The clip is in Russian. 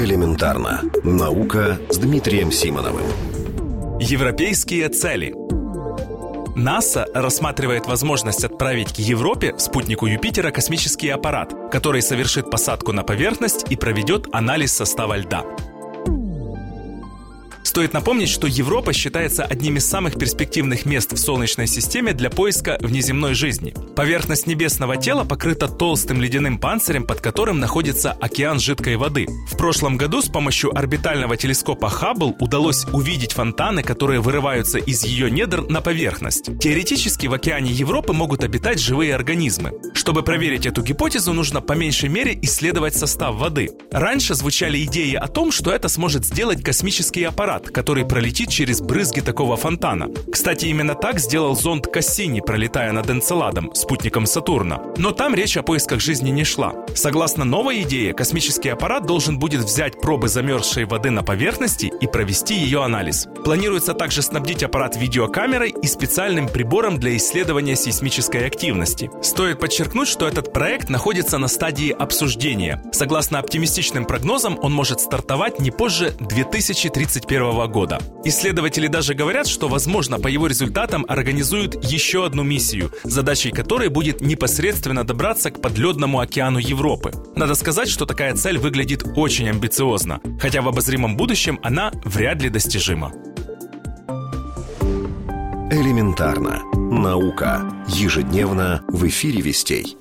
Элементарно. Наука с Дмитрием Симоновым. Европейские цели. НАСА рассматривает возможность отправить к Европе, спутнику Юпитера, космический аппарат, который совершит посадку на поверхность и проведет анализ состава льда. Стоит напомнить, что Европа считается одним из самых перспективных мест в Солнечной системе для поиска внеземной жизни. Поверхность небесного тела покрыта толстым ледяным панцирем, под которым находится океан жидкой воды. В прошлом году с помощью орбитального телескопа Хаббл удалось увидеть фонтаны, которые вырываются из ее недр на поверхность. Теоретически в океане Европы могут обитать живые организмы. Чтобы проверить эту гипотезу, нужно по меньшей мере исследовать состав воды. Раньше звучали идеи о том, что это сможет сделать космический аппарат, аппарат, который пролетит через брызги такого фонтана. Кстати, именно так сделал зонд Кассини, пролетая над Энцеладом, спутником Сатурна. Но там речь о поисках жизни не шла. Согласно новой идее, космический аппарат должен будет взять пробы замерзшей воды на поверхности и провести ее анализ. Планируется также снабдить аппарат видеокамерой и специальным прибором для исследования сейсмической активности. Стоит подчеркнуть, что этот проект находится на стадии обсуждения. Согласно оптимистичным прогнозам, он может стартовать не позже 2031 года. Исследователи даже говорят, что, возможно, по его результатам организуют еще одну миссию, задачей которой будет непосредственно добраться к подледному океану Европы. Надо сказать, что такая цель выглядит очень амбициозно, хотя в обозримом будущем она вряд ли достижима. Элементарно. Наука. Ежедневно в эфире «Вестей».